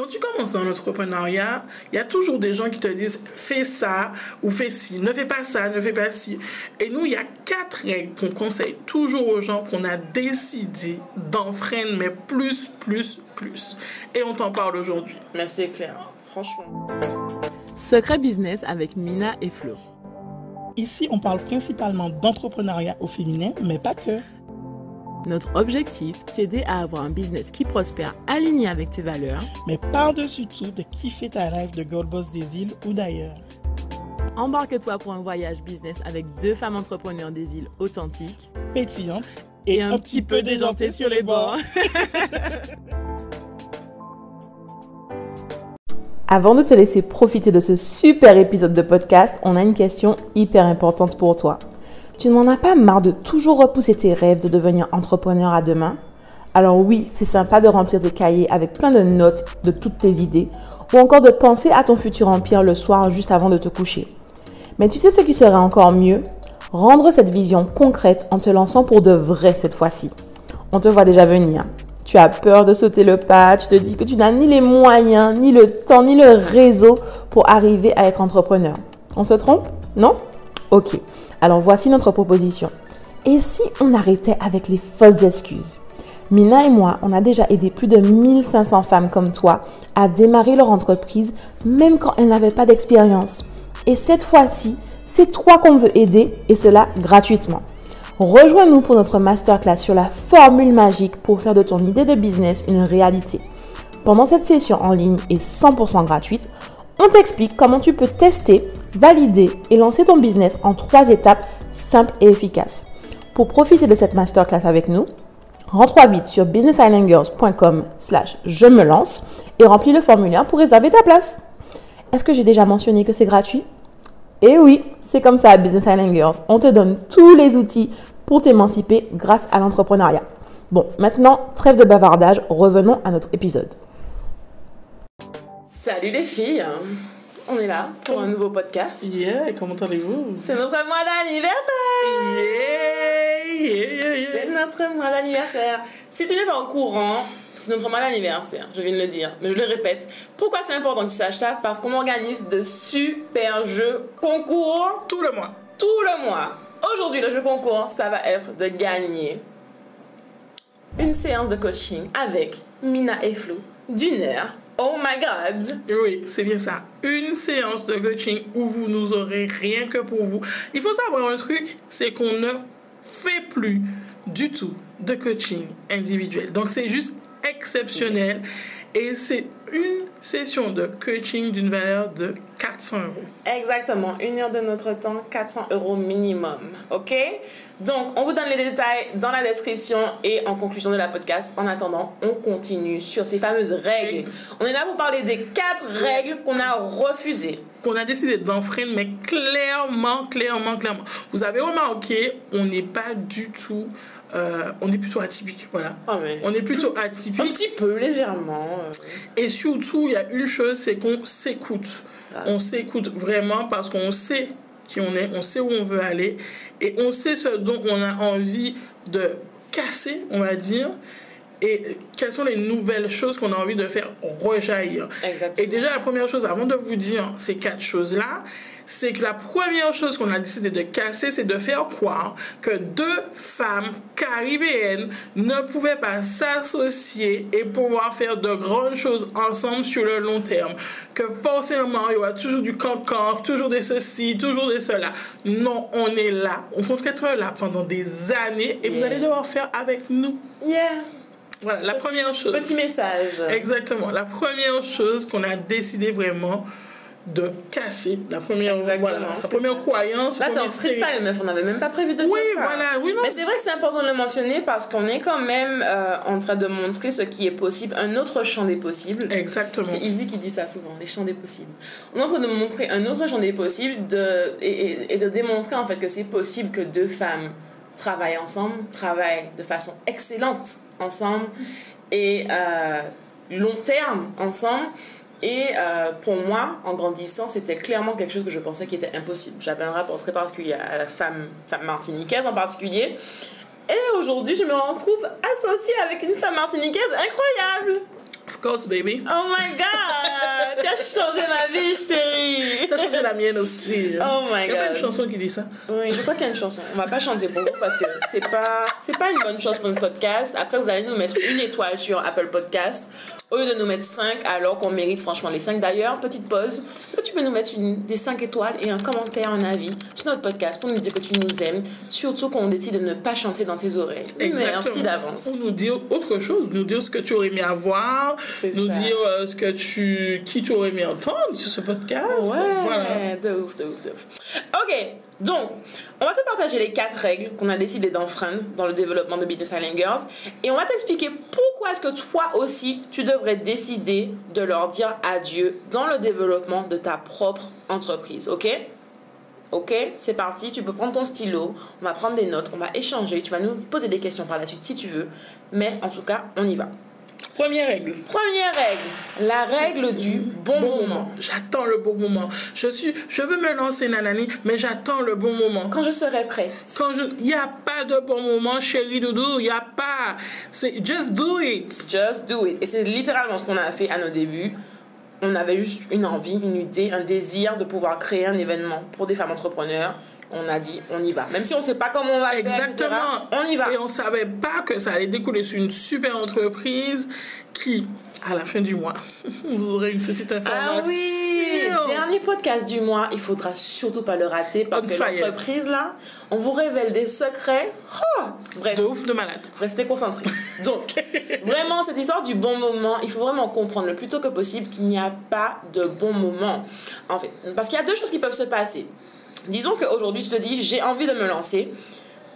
Quand tu commences dans l'entrepreneuriat, il y a toujours des gens qui te disent fais ça ou fais ci, ne fais pas ça, ne fais pas ci. Et nous, il y a quatre règles qu'on conseille toujours aux gens qu'on a décidé d'enfreindre, mais plus, plus, plus. Et on t'en parle aujourd'hui. Mais c'est clair, franchement. Secret Business avec Mina et Flo. Ici, on parle principalement d'entrepreneuriat au féminin, mais pas que. Notre objectif, t'aider à avoir un business qui prospère aligné avec tes valeurs, mais par-dessus tout, de kiffer ta rêve de Gold Boss des îles ou d'ailleurs. Embarque-toi pour un voyage business avec deux femmes entrepreneurs des îles authentiques, pétillantes et, un, petit peu déjantées sur les bords. Avant de te laisser profiter de ce super épisode de podcast, on a une question hyper importante pour toi. Tu n'en as pas marre de toujours repousser tes rêves de devenir entrepreneur à demain? Alors oui, c'est sympa de remplir tes cahiers avec plein de notes de toutes tes idées ou encore de penser à ton futur empire le soir juste avant de te coucher. Mais tu sais ce qui serait encore mieux? Rendre cette vision concrète en te lançant pour de vrai cette fois-ci. On te voit déjà venir. Tu as peur de sauter le pas, tu te dis que tu n'as ni les moyens, ni le temps, ni le réseau pour arriver à être entrepreneur. On se trompe? Non? Ok. Alors voici notre proposition. Et si on arrêtait avec les fausses excuses? Mina et moi, on a déjà aidé plus de 1500 femmes comme toi à démarrer leur entreprise même quand elles n'avaient pas d'expérience. Et cette fois-ci, c'est toi qu'on veut aider et cela gratuitement. Rejoins-nous pour notre masterclass sur la formule magique pour faire de ton idée de business une réalité. Pendant cette session en ligne et 100% gratuite, on t'explique comment tu peux tester, valider et lancer ton business en trois étapes simples et efficaces. Pour profiter de cette masterclass avec nous, rentre vite sur businessislandgirls.com slash je me lance et remplis le formulaire pour réserver ta place. Est-ce que j'ai déjà mentionné que c'est gratuit? Eh oui, c'est comme ça Business Island. On te donne tous les outils pour t'émanciper grâce à l'entrepreneuriat. Bon, maintenant, trêve de bavardage, revenons à notre épisode. Salut les filles, on est là pour un nouveau podcast. Yeah, comment allez-vous? C'est notre mois d'anniversaire Yeah, yeah, yeah, C'est notre mois d'anniversaire Si tu n'es pas au courant, c'est notre mois d'anniversaire, je viens de le dire, mais je le répète. Pourquoi c'est important que tu saches ça? Parce qu'on organise de super jeux concours Tout le mois. tout le mois. Aujourd'hui, le jeu concours, ça va être de gagner une séance de coaching avec Mina et Flo d'une heure. Oh my god! Oui, c'est bien ça. Une séance de coaching où vous nous aurez rien que pour vous. Il faut savoir un truc, c'est qu'on ne fait plus du tout de coaching individuel. Donc c'est juste exceptionnel et c'est une session de coaching d'une valeur de 400 euros. Exactement, une heure de notre temps, 400 euros minimum. Ok? Donc, on vous donne les détails dans la description et en conclusion de la podcast. En attendant, on continue sur ces fameuses règles. On est là pour parler des quatre règles qu'on a refusées. Qu'on a décidé d'enfreindre, mais clairement, clairement, clairement. Vous avez remarqué, on n'est pas du tout. Euh, on est plutôt atypique, voilà. Ah, On est plutôt un atypique. petit peu, légèrement. euh. Et surtout, il y a une chose, c'est qu'on s'écoute. Ah. On s'écoute vraiment parce qu'on sait qui on est, on sait où on veut aller et on sait ce dont on a envie de casser, on va dire, et quelles sont les nouvelles choses qu'on a envie de faire rejaillir. Exactement. Et déjà, la première chose, avant de vous dire ces quatre choses-là, c'est que la première chose qu'on a décidé de casser, c'est de faire croire que deux femmes caribéennes ne pouvaient pas s'associer et pouvoir faire de grandes choses ensemble sur le long terme. Que forcément, il y aura toujours du cancan, toujours des ceci, toujours des cela. Non, on est là. On compte être là pendant des années et vous allez devoir faire avec nous. Yeah. Voilà, la Petit- première chose. Petit message. Exactement. La première chose qu'on a décidé vraiment de casser, la première, voilà, la croyance, Là, en freestyle, meuf. On n'avait même pas prévu de Oui, faire ça. voilà, oui, non. Mais c'est vrai que c'est important de le mentionner parce qu'on est quand même euh, en train de montrer ce qui est possible, un autre champ des possibles. Exactement. C'est Easy qui dit ça souvent, les champs des possibles. On est en train de montrer un autre champ des possibles de, et, et- et de démontrer en fait que c'est possible que deux femmes travaillent ensemble, travaillent de façon excellente ensemble et euh, long terme ensemble. Et euh, pour moi, en grandissant, c'était clairement quelque chose que je pensais qui était impossible. J'avais un rapport très particulier à la femme, femme martiniquaise en particulier. Et aujourd'hui, je me retrouve associée avec une femme martiniquaise incroyable. Of course, baby. Oh my god! Tu as changé ma vie, chérie! T'as changé la mienne aussi. Oh my Il y a pas God. une chanson qui dit ça? Oui, je crois qu'il y a une chanson. On va pas chanter pour vous parce que c'est pas, c'est pas une bonne chose pour notre podcast. Après, vous allez nous mettre une étoile sur Apple Podcast au lieu de nous mettre 5 alors qu'on mérite franchement les 5. D'ailleurs, petite pause. Est-ce que tu peux nous mettre une, des 5 étoiles et un commentaire, un avis sur notre podcast pour nous dire que tu nous aimes, surtout quand on décide de ne pas chanter dans tes oreilles. Merci d'avance. Ou nous dire autre chose, nous dire ce que tu aurais aimé avoir, nous ça. dire euh, ce que tu, qui tu aurais aimé entendre sur ce podcast. Ouais, Voilà. de ouf, de ouf, de ouf. Ok, donc, on va te partager les quatre règles qu'on a décidé d'enfreindre dans le développement de Business Island Girls et on va t'expliquer pourquoi est-ce que toi aussi, tu devrais décider de leur dire adieu dans le développement de ta propre entreprise, ok? Ok, c'est parti, tu peux prendre ton stylo, on va prendre des notes, on va échanger, tu vas nous poser des questions par la suite si tu veux, mais en tout cas, on y va. Première règle. Première règle, la règle du bon, Bon moment. moment. J'attends le bon moment. Je suis, je veux me lancer nanani, mais j'attends le bon moment. Quand je serai prête. Quand je, il y a pas de bon moment, chérie doudou, il y a pas. C'est just do it. Just do it. Et c'est littéralement ce qu'on a fait à nos débuts. On avait juste une envie, une idée, un désir de pouvoir créer un événement pour des femmes entrepreneurs. On a dit, on y va. Même si on ne sait pas comment on va le faire, etc., Exactement. on y va. Et on savait pas que ça allait découler sur une super entreprise qui, à la fin du mois, vous aurez une petite information. Ah oui, dernier podcast du mois, il faudra surtout pas le rater parce On que l'entreprise là, on vous révèle des secrets. Oh Bref, De ouf de malade. Restez concentrés. Donc, vraiment, cette histoire du bon moment, il faut vraiment comprendre le plus tôt que possible qu'il n'y a pas de bon moment. En fait, parce qu'il y a deux choses qui peuvent se passer. Disons qu'aujourd'hui, tu te dis, j'ai envie de me lancer.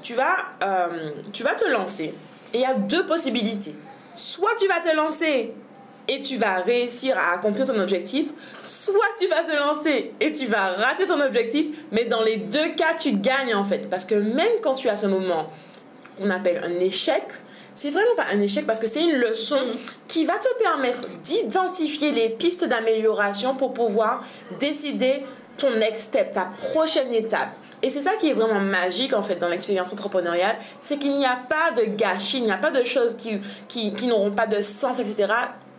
Tu vas, euh, tu vas te lancer. Et il y a deux possibilités. Soit tu vas te lancer et tu vas réussir à accomplir ton objectif, soit tu vas te lancer et tu vas rater ton objectif, mais dans les deux cas, tu gagnes en fait. Parce que même quand tu as ce moment qu'on appelle un échec, c'est vraiment pas un échec parce que c'est une leçon qui va te permettre d'identifier les pistes d'amélioration pour pouvoir décider ton next step, ta prochaine étape. Et c'est ça qui est vraiment magique en fait dans l'expérience entrepreneuriale, c'est qu'il n'y a pas de gâchis, il n'y a pas de choses qui, qui, n'auront pas de sens, etc.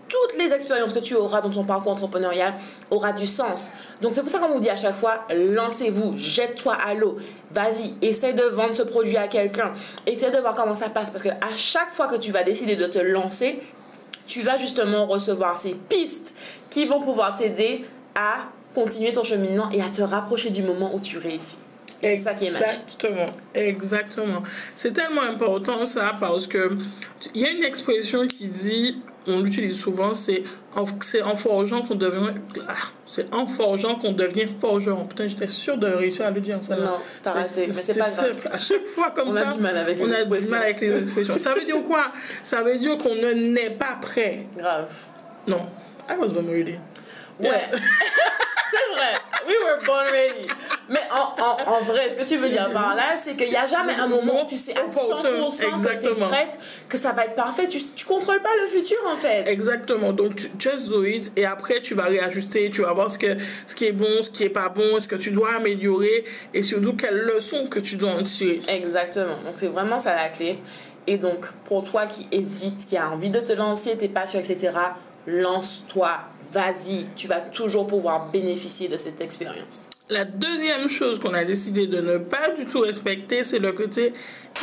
Toutes les expériences que tu auras dans ton parcours entrepreneurial aura du sens. Donc c'est pour ça qu'on vous dit à chaque fois, lancez-vous, jette-toi à l'eau, vas-y, essaie de vendre ce produit à quelqu'un, essaie de voir comment ça passe, parce que à chaque fois que tu vas décider de te lancer, tu vas justement recevoir ces pistes qui vont pouvoir t'aider à continuer ton cheminement et à te rapprocher du moment où tu réussis. C'est ça qui est magique. Exactement, exactement. C'est tellement important ça parce que il y a une expression qui dit, on l'utilise souvent, c'est en, c'est en forgeant qu'on devient, ah, c'est en forgeant qu'on devient forgeron. Putain, j'étais sûre de réussir à le dire ça. Non, t'as raté, mais c'est pas grave. À chaque fois comme On ça, a du mal avec les on a du expressions. mal avec les expressions. ça veut dire quoi? Ça veut dire qu'on ne n'est pas prêt. Grave. Non, I was born ready. Ouais. c'est vrai. We were born ready. Mais en, en, en vrai, ce que tu veux dire par là, c'est qu'il n'y a jamais un moment où tu sais à 100% que tu es prête, que ça va être parfait. Tu ne contrôles pas le futur en fait. Exactement. Donc, tu, just do it. Et après, tu vas réajuster. Tu vas voir ce, que, ce qui est bon, ce qui est pas bon, ce que tu dois améliorer. Et surtout, quelles leçons que tu dois en tirer. Exactement. Donc c'est vraiment ça la clé. Et donc pour toi qui hésite, qui a envie de te lancer, t'es pas sûr, etc., lance-toi. Vas-y, tu vas toujours pouvoir bénéficier de cette expérience. La deuxième chose qu'on a décidé de ne pas du tout respecter, c'est le côté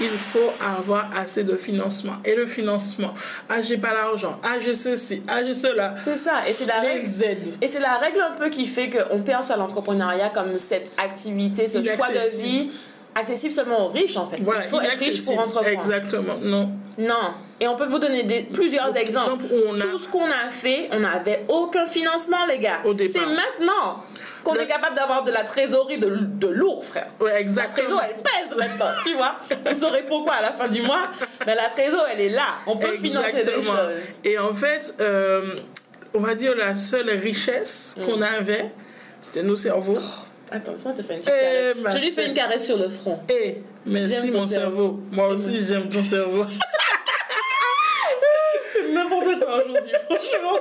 il faut avoir assez de financement. Et le financement, ah, j'ai pas l'argent, ah, j'ai ceci, ah, j'ai cela. C'est ça, et c'est la règle. Aides. Et c'est la règle un peu qui fait qu'on perçoit l'entrepreneuriat comme cette activité, ce choix de vie accessible seulement aux riches en fait. Voilà, Il faut être riche pour entreprendre. Exactement. Non. Non. Et on peut vous donner des, plusieurs exemples. exemples où on a- Tout ce qu'on a fait, on n'avait aucun financement, les gars. C'est maintenant qu'on Le- est capable d'avoir de la trésorerie de, de lourd, frère. Ouais, La exactement. trésor, elle pèse maintenant, tu vois. Vous saurez pourquoi à la fin du mois. Mais la trésor, elle est là. On peut financer des Exactement. choses. Et en fait, euh, on va dire la seule richesse Mm. qu'on avait, c'était nos cerveaux. Attends, laisse-moi te une petite caresse. Je lui fais une caresse sur le front. Et merci mon cerveau. cerveau. Moi aussi, j'aime ton cerveau. C'est n'importe quoi aujourd'hui, franchement.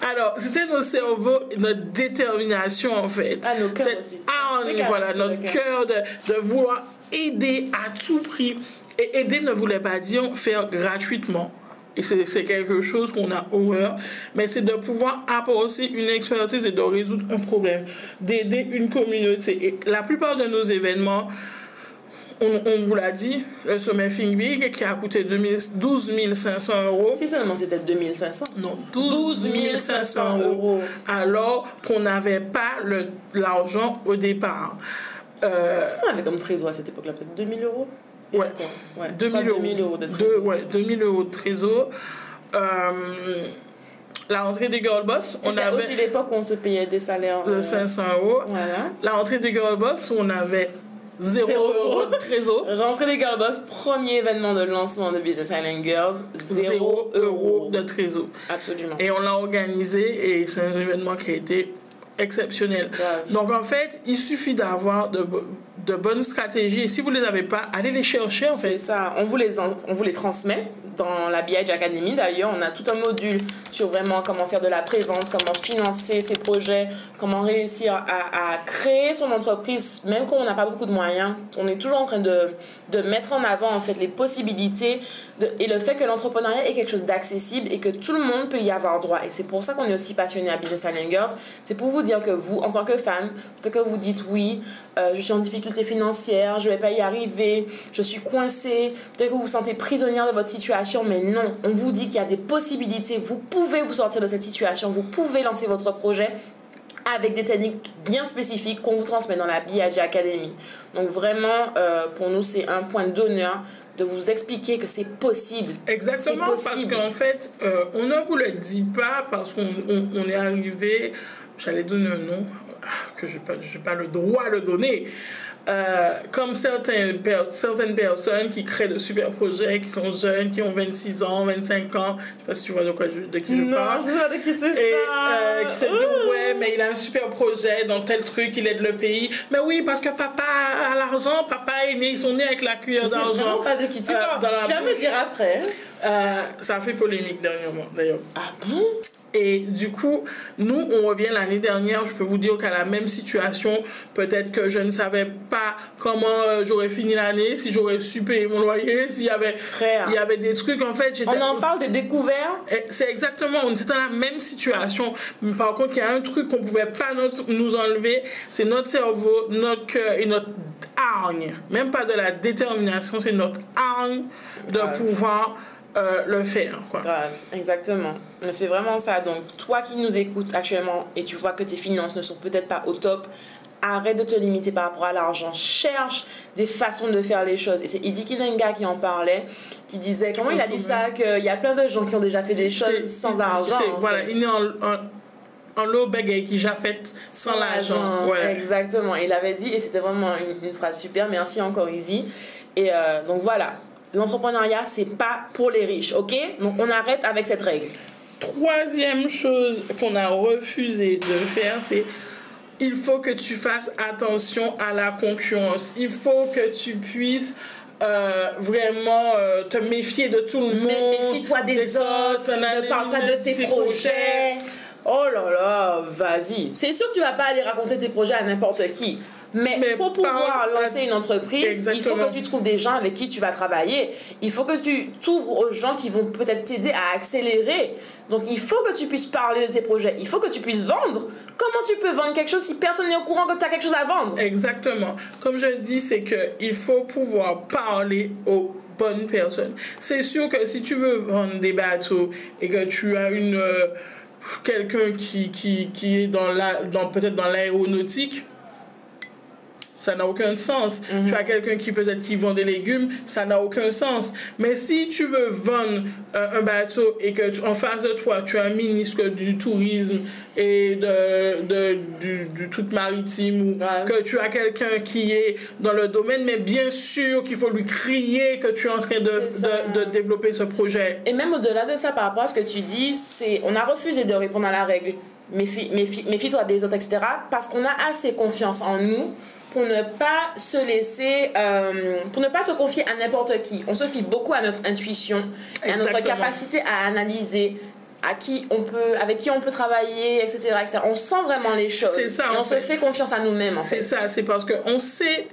Alors, c'était nos cerveaux, notre détermination en fait. Ah, nos cœurs aussi. Le cœur, voilà, notre cœur de, de vouloir aider à tout prix. Et aider ne voulait pas dire faire gratuitement. et c'est c'est quelque chose qu'on a horreur, mais c'est de pouvoir apporter une expertise et de résoudre un problème, d'aider une communauté. Et la plupart de nos événements, on, on vous l'a dit, le sommet Think Big qui a coûté 2000 12 500 euros. Si seulement c'était 2500. Non, 12 500 euros. Alors qu'on n'avait pas l'argent au départ. Euh, Qu'est-ce qu'on avait comme trésor à cette époque-là Peut-être 2000 euros? Ouais. ouais. 2000 pas euros. 2000 euros de trésor. ouais, 2000 euros de trésor. Euh, la rentrée des Girl Boss, on C'était avait aussi l'époque où on se payait des salaires. de euh, 500 euros. Voilà. La rentrée des Girl Boss, on avait 0 Zéro euros euro. de trésor. Rentrée des Girl Boss, premier événement de lancement de Business Island Girls, 0 0 euros euros. de trésor. Absolument. Et on l'a organisé et c'est un événement qui a été exceptionnel. Donc en fait, il suffit d'avoir de, de bonnes stratégies et si vous ne les avez pas, allez les chercher en C'est fait. ça, on vous, les en- on vous les transmet dans la BH Academy d'ailleurs. On a tout un module sur vraiment comment faire de la prévente, comment financer ses projets, comment réussir à, à créer son entreprise, même quand on n'a pas beaucoup de moyens. On est toujours en train de, de mettre en avant en fait les possibilités de- et le fait que l'entrepreneuriat est quelque chose d'accessible et que tout le monde peut y avoir droit. Et c'est pour ça qu'on est aussi passionné à Business Girls. C'est pour vous dire que vous, en tant que femme, peut-être que vous dites oui, euh, je suis en difficulté financière, je vais pas y arriver, je suis coincée, peut-être que vous vous sentez prisonnière de votre situation, mais non, on vous dit qu'il y a des possibilités, vous pouvez vous sortir de cette situation, vous pouvez lancer votre projet avec des techniques bien spécifiques qu'on vous transmet dans la BIAG Academy. Donc vraiment, euh, pour nous, c'est un point d'honneur de vous expliquer que c'est possible. Exactement, parce qu'en fait, euh, on ne vous le dit pas parce qu'on on, on est arrivé, j'allais donner un nom, que je n'ai pas, pas le droit de donner. Euh, comme certaines, per- certaines personnes qui créent de super projets, qui sont jeunes, qui ont 26 ans, 25 ans, je sais pas si tu vois de, quoi je, de qui je parle. sais pas de qui tu Et euh, qui se dit ouais mais il a un super projet dans tel truc il aide le pays mais oui parce que papa a l'argent papa est né ils sont nés avec la cuillère Je sais d'argent vraiment pas de qui tu euh, parles. Tu vas me dire après. Euh, ça a fait polémique dernièrement d'ailleurs Ah bon? Et du coup, nous, on revient l'année dernière. Je peux vous dire qu'à la même situation, peut-être que je ne savais pas comment euh, j'aurais fini l'année, si j'aurais su payer mon loyer, s'il y avait, Frère. il y avait des trucs. En fait, j'étais. On en parle des découvertes. C'est exactement, on était dans la même situation. Mais par contre, il y a un truc qu'on pouvait pas notre- nous enlever, c'est notre cerveau, notre cœur et notre hargne. Même pas de la détermination, c'est notre hargne de pouvoir euh, le faire. Quoi. Grave, exactement. Mais c'est vraiment ça. Donc, toi qui nous écoutes actuellement et tu vois que tes finances ne sont peut-être pas au top, arrête de te limiter par rapport à l'argent. Cherche des façons de faire les choses. Et c'est Izzy Nenga qui en parlait, qui disait, comment il a dit ça, qu'il y a plein de gens qui ont déjà fait des choses sans argent. Voilà, fait. il est en, en, en low bagaille qui j'ai fait sans l'argent. Ouais. Exactement. Il avait dit, et c'était vraiment une, une phrase super. Merci encore, Izzy. Et euh, donc voilà. L'entrepreneuriat, c'est pas pour les riches, ok? Donc on arrête avec cette règle. Troisième chose qu'on a refusé de faire, c'est il faut que tu fasses attention à la concurrence. Il faut que tu puisses euh, vraiment euh, te méfier de tout le monde. Méfie-toi des, autres, ne parle pas de tes projets. Oh là là, vas-y. C'est sûr que tu vas pas aller raconter tes projets à n'importe qui. Mais, Mais pour pouvoir à- lancer une entreprise, il faut que tu trouves des gens avec qui tu vas travailler. Il faut que tu t'ouvres aux gens qui vont peut-être t'aider à accélérer. Donc il faut que tu puisses parler de tes projets. Il faut que tu puisses vendre. Comment tu peux vendre quelque chose si personne n'est au courant que tu as quelque chose à vendre? Exactement. Comme je le dis, c'est que il faut pouvoir parler aux bonnes personnes. C'est sûr que si tu veux vendre des bateaux et que tu as une euh, quelqu'un qui, qui, qui est dans la dans peut-être dans l'aéronautique ça n'a aucun sens. Tu as quelqu'un qui peut-être qui vend des légumes, ça n'a aucun sens. Mais si tu veux vendre euh, un bateau et que tu- en face de toi, tu as un ministre du tourisme et de, de- du, du tout maritime ou Ouais. que tu as quelqu'un qui est dans le domaine, mais bien sûr qu'il faut lui crier que tu es en train de, de, de développer ce projet. Et même au-delà de ça, par rapport à ce que tu dis, c'est on a refusé de répondre à la règle. Méfie- méfie- Méfie-toi des autres, etc. Parce qu'on a assez confiance en nous pour ne pas se laisser, euh, pour ne pas se confier à n'importe qui. On se fie beaucoup à notre intuition et à notre capacité à analyser à qui on peut, avec qui on peut travailler, etc. etc. On sent vraiment les choses. Ça, Et on se fait. confiance à nous-mêmes, C'est ça, c'est parce qu'on sait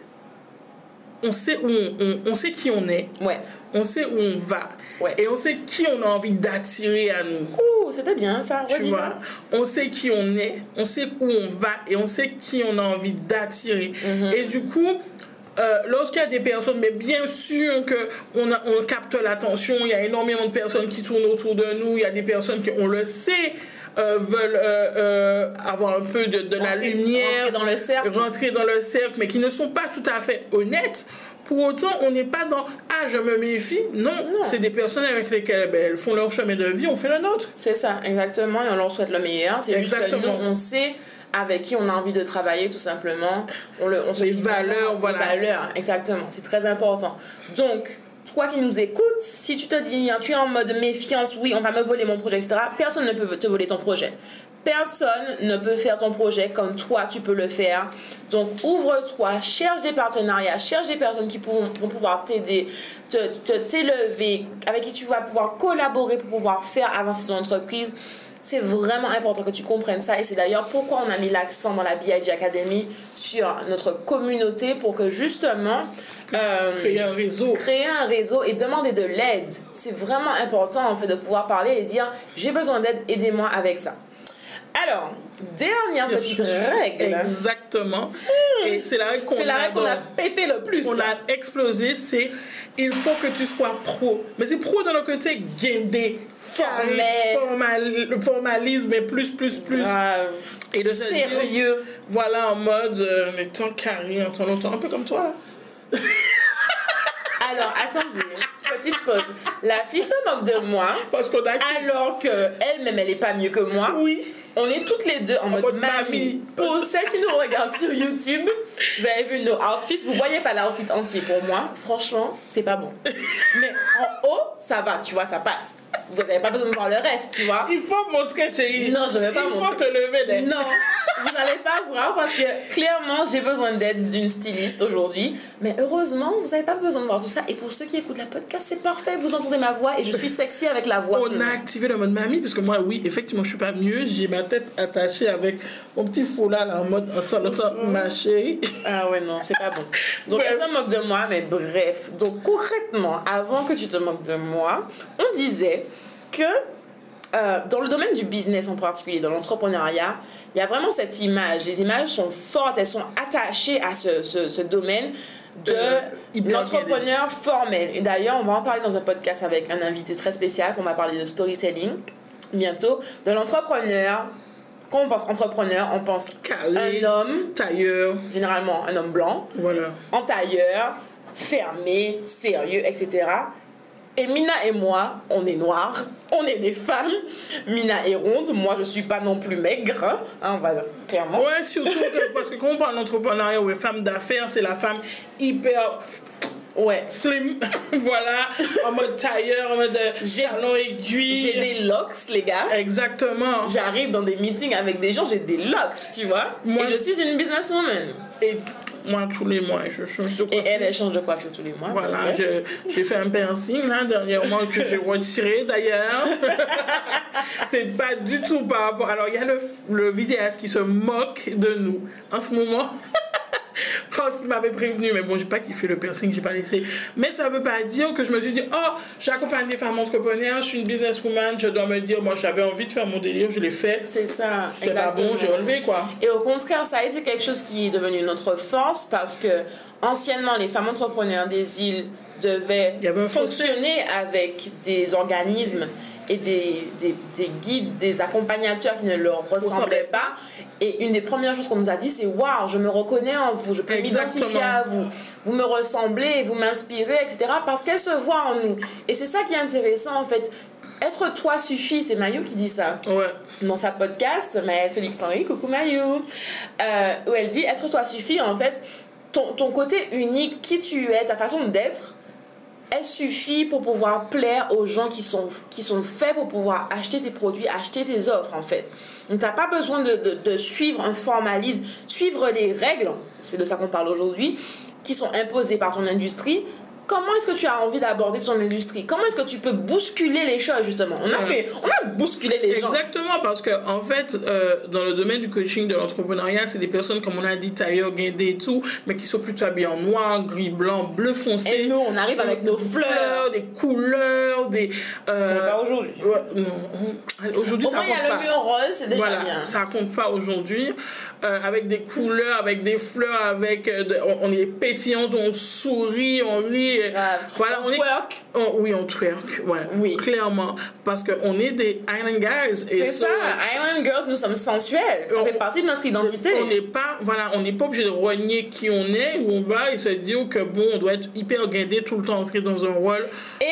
on sait où on, on- on sait qui on est, Ouais. on sait où on va, Ouais. et on sait qui on a envie d'attirer à nous. Ouh, c'était bien ça. Tu vois, ça. on sait qui on est, on sait où on va et on sait qui on a envie d'attirer. Mhm. Et du coup, euh, lorsqu'il y a des personnes, mais bien sûr que on, a- on capte l'attention, il y a énormément de personnes qui tournent autour de nous, il y a des personnes qui, on le sait, euh, veulent euh, euh, avoir un peu de, de la lumière, rentrer dans le cercle. rentrer dans le cercle, mais qui ne sont pas tout à fait honnêtes. Pour autant, on n'est pas dans Ah, je me méfie. Non, Non. c'est des personnes avec lesquelles ben, elles font leur chemin de vie, on fait le nôtre. C'est ça, exactement, et on leur souhaite le meilleur. C'est juste que nous, Exactement. on sait avec qui on a envie de travailler, tout simplement. On le, on se Les dit valeurs, voilà. Les valeurs, exactement, c'est très important. Donc, toi qui nous écoutes, si tu te dis, hein, tu es en mode méfiance, oui, on va me voler mon projet, etc., personne ne peut te voler ton projet. Personne ne peut faire ton projet comme toi, tu peux le faire. Donc, ouvre-toi, cherche des partenariats, cherche des personnes qui vont pouvoir t'aider, te te- t'élever, avec qui tu vas pouvoir collaborer pour pouvoir faire avancer ton entreprise. C'est vraiment important que tu comprennes ça et c'est d'ailleurs pourquoi on a mis l'accent dans la BIG Academy sur notre communauté pour que justement euh, Créer un réseau. créer un réseau et demander de l'aide. C'est vraiment important en fait de pouvoir parler et dire j'ai besoin d'aide, aidez-moi avec ça. Alors, dernière petite règle. Exactement. Et c'est la règle qu'on a adore. pété le plus. on a explosé, c'est il faut que tu sois pro. Mais c'est pro dans le côté guindé, Formel. formal, formalisme et plus, plus, plus. Grave. Et de dire, Sérieux. voilà, en mode, euh, en étant carré, en temps longtemps, un peu comme toi. là. Alors, attendez, petite pause. La fille se moque de moi Parce qu'on a... alors que elle-même elle est pas mieux que moi. Oui. On est toutes les deux en, mode, mode mamie. Pour celles qui nous regardent sur YouTube, vous avez vu nos outfits. Vous voyez pas l'outfit entier pour moi. Franchement, c'est pas bon. Mais en haut, ça va, tu vois, ça passe. Vous n'avez pas besoin de voir le reste, tu vois. Il faut montrer, chérie. Non, je vais pas Il faut montrer. te lever des... Non, vous n'allez pas voir parce que clairement j'ai besoin d'aide d'une styliste aujourd'hui. Mais heureusement, vous n'avez pas besoin de voir tout ça. Et pour ceux qui écoutent la podcast, c'est parfait. Vous entendez ma voix et je suis sexy avec la voix. On a activé le mode mamie parce que moi, oui, effectivement, je suis pas mieux. J'ai ma tête attachée avec mon petit foulard là, en mode en temps, ma chérie. Ah ouais, non, c'est pas bon. Donc elle se moque de moi, mais bref. Donc concrètement, avant que tu te moques de moi, on disait que euh, dans le domaine du business en particulier, dans l'entrepreneuriat, il y a vraiment cette image. Les images sont fortes, elles sont attachées à ce, ce, ce domaine de Euh, l'entrepreneur formel. Et d'ailleurs, on va en parler dans un podcast avec un invité très spécial, qu'on va parler de storytelling bientôt, de l'entrepreneur. Quand on pense entrepreneur, on pense un homme, tailleur, généralement un homme blanc, voilà. en tailleur, fermé, sérieux, etc. Et Mina et moi, on est noirs, on est des femmes. Mina est ronde, moi je suis pas non plus maigre, hein, hein, voilà, clairement. Ouais, surtout parce que quand on parle d'entrepreneuriat ou de femme d'affaires, c'est la femme hyper Ouais. slim, voilà, en mode tailleur, en mode talon aiguille. J'ai des locks, les gars. Exactement. J'arrive dans des meetings avec des gens, j'ai des locks, tu vois. Moi- Et je suis une businesswoman. Et moi, tous les mois, je change de Et coiffure. elle, elle change de coiffure tous les mois. Voilà, j'ai fait un piercing là dernièrement que j'ai retiré d'ailleurs. c'est pas du tout par rapport. Alors il y a le, le vidéaste qui se moque de nous en ce moment. Parce qu'il m'avait prévenu, mais bon, j'ai pas kiffé le piercing, j'ai pas laissé. Mais ça veut pas dire que je me suis dit, oh, j'accompagne des femmes entrepreneurs, je suis une businesswoman, je dois me dire, moi j'avais envie de faire mon délire, je l'ai fait. C'est ça. C'était pas bon, j'ai relevé quoi. Et au contraire, ça a été quelque chose qui est devenu notre force parce que anciennement, les femmes entrepreneurs des îles devaient fonctionner avec des organismes et des, des, des guides, des accompagnateurs qui ne leur ressemblaient pas. Et une des premières choses qu'on nous a dit, c'est Waouh, je me reconnais en vous, je peux m'identifier à vous, vous me ressemblez, vous m'inspirez, etc. Parce qu'elles se voient en nous. Et c'est ça qui est intéressant en fait. Être toi suffit, c'est Mayu qui dit ça Ouais. dans sa podcast, Maëlle Félix Henry, coucou Mayou, euh, où elle dit être toi suffit, en fait, ton, ton côté unique, qui tu es, ta façon d'être, elle suffit pour pouvoir plaire aux gens qui sont, qui sont faits pour pouvoir acheter tes produits, acheter tes offres, en fait. Donc, tu n'as pas besoin de, de, de suivre un formalisme, suivre les règles, c'est de ça qu'on parle aujourd'hui, qui sont imposées par ton industrie. Comment est-ce que tu as envie d'aborder ton industrie? Comment est-ce que tu peux bousculer les choses, justement? On a fait, on a bousculé les gens. Exactement, parce que en fait, euh, dans le domaine du coaching, de l'entrepreneuriat, c'est des personnes, comme on a dit, tailleur, guindé et tout, mais qui sont plutôt habillées en noir, gris, blanc, bleu foncé. Et nous, on arrive avec nos fleurs. des couleurs, des... euh, pas aujourd'hui. ouais, non, aujourd'hui, Au ça moins, il y compte a pas. le mur rose, c'est déjà Voilà, bien. ça compte pas aujourd'hui. Euh, avec des couleurs, avec des fleurs, avec euh, de- on, on est pétillant, on sourit, on rit. Voilà, On on, est. twerk. on- oui, on twerk. Ouais, Oui. clairement, parce que on est des Island guys. C'est ça, Island Girls, nous sommes sensuels. Ça On- fait partie de notre identité. On n'est pas, voilà, on n'est pas obligé de renier qui on est, où on va et se dire que bon, on doit être hyper guindé tout le temps, entrer dans un rôle. Et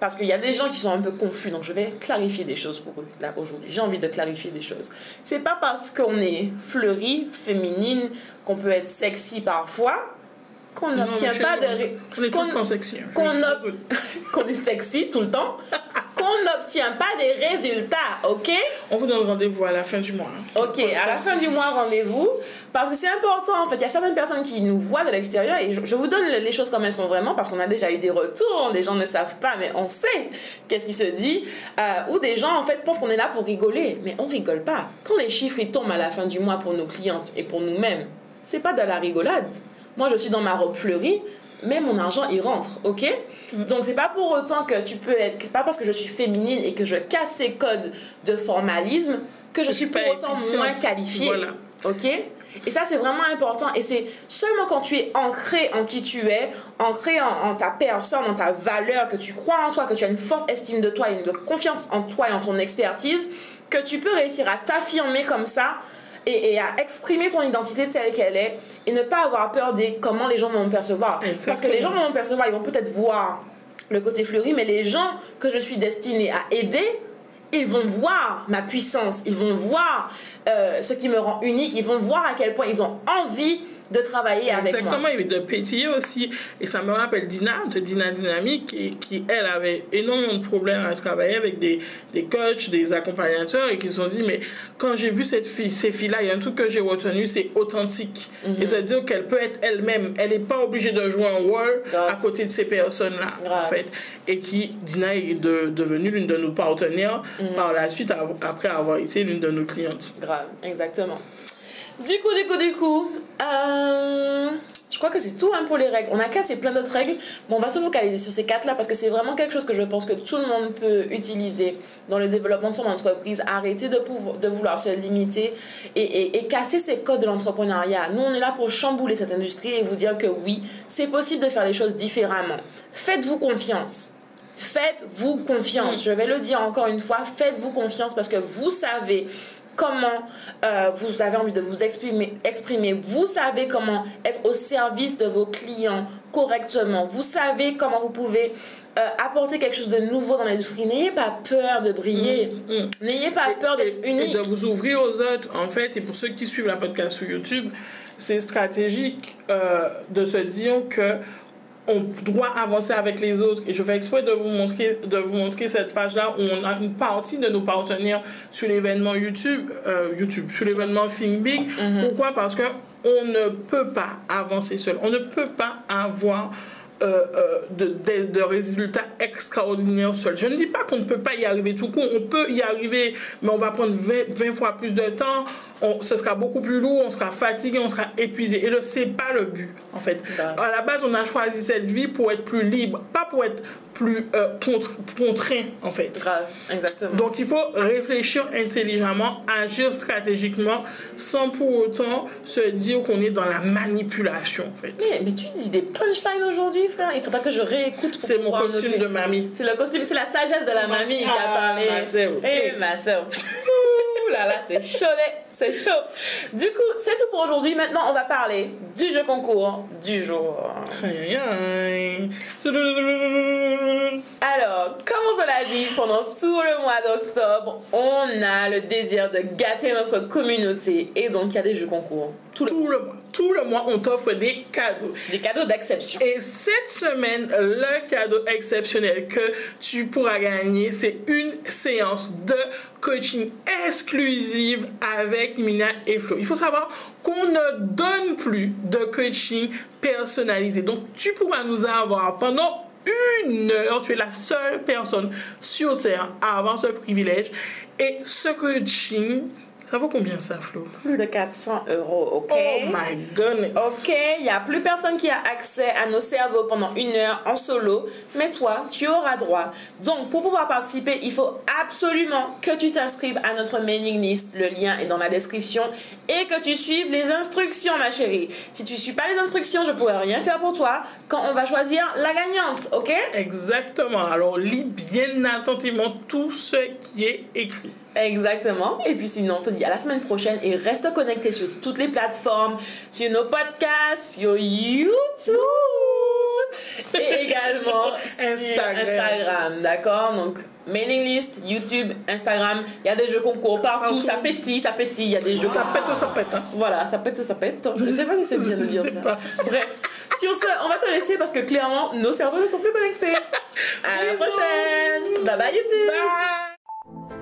parce qu'il y a des gens qui sont un peu confus, donc je vais clarifier des choses pour eux là aujourd'hui. J'ai envie de clarifier des choses. C'est pas parce qu'on est fleuri, féminine, qu'on peut être sexy parfois, qu'on n'obtient pas de qu'on- sexy. hein. qu'on ob- est sexy tout le temps, qu'on n'obtient pas des résultats, ok? On vous donne rendez-vous à la fin du mois. hein. Ok, à la fin du mois, rendez-vous. Parce que c'est important, en fait. Il y a certaines personnes qui nous voient de l'extérieur et je, je vous donne les choses comme elles sont vraiment parce qu'on a déjà eu des retours. Des gens ne savent pas, mais on sait qu'est-ce qui se dit. Euh, ou des gens, en fait, pensent qu'on est là pour rigoler. Mais on rigole pas. Quand les chiffres ils tombent à la fin du mois pour nos clientes et pour nous-mêmes, c'est pas de la rigolade. Moi, je suis dans ma robe fleurie. Mais mon argent, il rentre, ok Donc, c'est pas pour autant que tu peux être. Pas parce que je suis féminine et que je casse ces codes de formalisme que je Je suis pour autant moins qualifiée. Voilà. Ok Et ça, c'est vraiment important. Et c'est seulement quand tu es ancré en qui tu es, ancré en, en ta personne, en ta valeur, que tu crois en toi, que tu as une forte estime de toi, une confiance en toi et en ton expertise, que tu peux réussir à t'affirmer comme ça et, et à exprimer ton identité telle qu'elle est et ne pas avoir peur des comment les gens vont me percevoir. Parce que les gens vont me percevoir, ils vont peut-être voir le côté fleuri, mais les gens que je suis destinée à aider, ils vont voir ma puissance, ils vont voir euh, ce qui me rend unique, ils vont voir à quel point ils ont envie de travailler avec moi. Exactement, et de pétiller aussi. Et ça me rappelle Dina, de Dina Dynamique, qui, qui, elle avait énormément de problèmes à travailler avec des, des coachs, des accompagnateurs, et qui se sont dit, mais quand j'ai vu cette fille, ces filles-là, il y a un truc que j'ai retenu, c'est authentique. Mhm. Et c'est-à-dire qu'elle peut être elle-même. Elle n'est pas obligée de jouer un rôle à côté de ces personnes-là, en fait. Et qui, Dina est de- devenue l'une de nos partenaires Mhm. par la suite, après avoir été l'une de nos clientes. Grave, exactement. Du coup, du coup, du coup, euh, je crois que c'est tout hein, pour les règles. On a cassé plein d'autres règles, mais on va se focaliser sur ces quatre-là parce que c'est vraiment quelque chose que je pense que tout le monde peut utiliser dans le développement de son entreprise. Arrêter de, pouvoir, de vouloir se limiter et, et- et casser ces codes de l'entrepreneuriat. Nous, on est là pour chambouler cette industrie et vous dire que oui, c'est possible de faire les choses différemment. Faites-vous confiance. Faites-vous confiance. Je vais le dire encore une fois, faites-vous confiance parce que vous savez comment euh, vous avez envie de vous exprimer, exprimer. Vous savez comment être au service de vos clients correctement. Vous savez comment vous pouvez euh, apporter quelque chose de nouveau dans l'industrie. N'ayez pas peur de briller. Mm. N'ayez pas peur d'être unique. et de vous ouvrir aux autres, en fait. Et pour ceux qui suivent la podcast sur YouTube, c'est stratégique euh, de se dire que on doit avancer avec les autres. Et je fais exprès de vous montrer, de vous montrer cette page-là où on a une partie de nos partenaires sur l'événement YouTube, euh, YouTube, sur l'événement Think Big. Pourquoi? Parce que on ne peut pas avancer seul. On ne peut pas avoir euh, euh, de, de, de résultats extraordinaires seul. Je ne dis pas qu'on ne peut pas y arriver tout court. On peut y arriver, mais on va prendre 20, 20 fois plus de temps. On, ce sera beaucoup plus lourd, on sera fatigué, on sera épuisé. Et ce n'est pas le but, en fait. Grave. À la base, on a choisi cette vie pour être plus libre, pas pour être plus euh, contre- contraint, en fait. Grave, exactement. Donc il faut réfléchir intelligemment, agir stratégiquement, sans pour autant se dire qu'on est dans la manipulation, en fait. mais, mais tu dis des punchlines aujourd'hui, Il faudra que je réécoute. C'est mon costume noter. de mamie. C'est le costume, c'est la sagesse de la mamie qui a Ah, parlé. ma sœur. Eh, ma sœur. Ouh là là, c'est chaud, c'est chaud. Du coup, c'est tout pour aujourd'hui. Maintenant, on va parler du jeu concours du jour. Aïe, aïe, aïe. Alors, comme on te l'a dit, pendant tout le mois d'octobre, on a le désir de gâter notre communauté. Et donc, il y a des jeux concours. Tout le, tout le mois. Tout le mois, on t'offre des cadeaux. Des cadeaux d'exception. Et cette semaine, le cadeau exceptionnel que tu pourras gagner, c'est une séance de coaching exclusive avec Mina et Flo. Il faut savoir qu'on ne donne plus de coaching personnalisé. Donc, tu pourras nous avoir pendant une heure. Tu es la seule personne sur Terre à avoir ce privilège. Et ce coaching ça vaut combien ça, Flo? Plus de 400 euros, ok? Oh my goodness Ok, il n'y a plus personne qui a accès à nos cerveaux pendant une heure en solo, mais toi, tu auras droit. Donc, pour pouvoir participer, il faut absolument que tu t'inscrives à notre mailing list. Le lien est dans la description et que tu suives les instructions, ma chérie. Si tu ne suis pas les instructions, je ne pourrai rien faire pour toi quand on va choisir la gagnante, ok? Exactement. Alors, lis bien attentivement tout ce qui est écrit. Exactement. Et puis sinon, on te dit à la semaine prochaine et reste connecté sur toutes les plateformes, sur nos podcasts, sur YouTube et également sur Instagram. D'accord? Donc, mailing list, YouTube, Instagram, il y a des jeux concours partout, ça pétille, ça pétille, il y a des jeux Ça pète, ça pète. Hein. Voilà, ça pète, ça pète. Je sais pas si c'est bien de dire ça. Pas. Bref, sur ce, on va te laisser parce que clairement, nos cerveaux ne sont plus connectés. À la prochaine. Bye bye YouTube. Bye.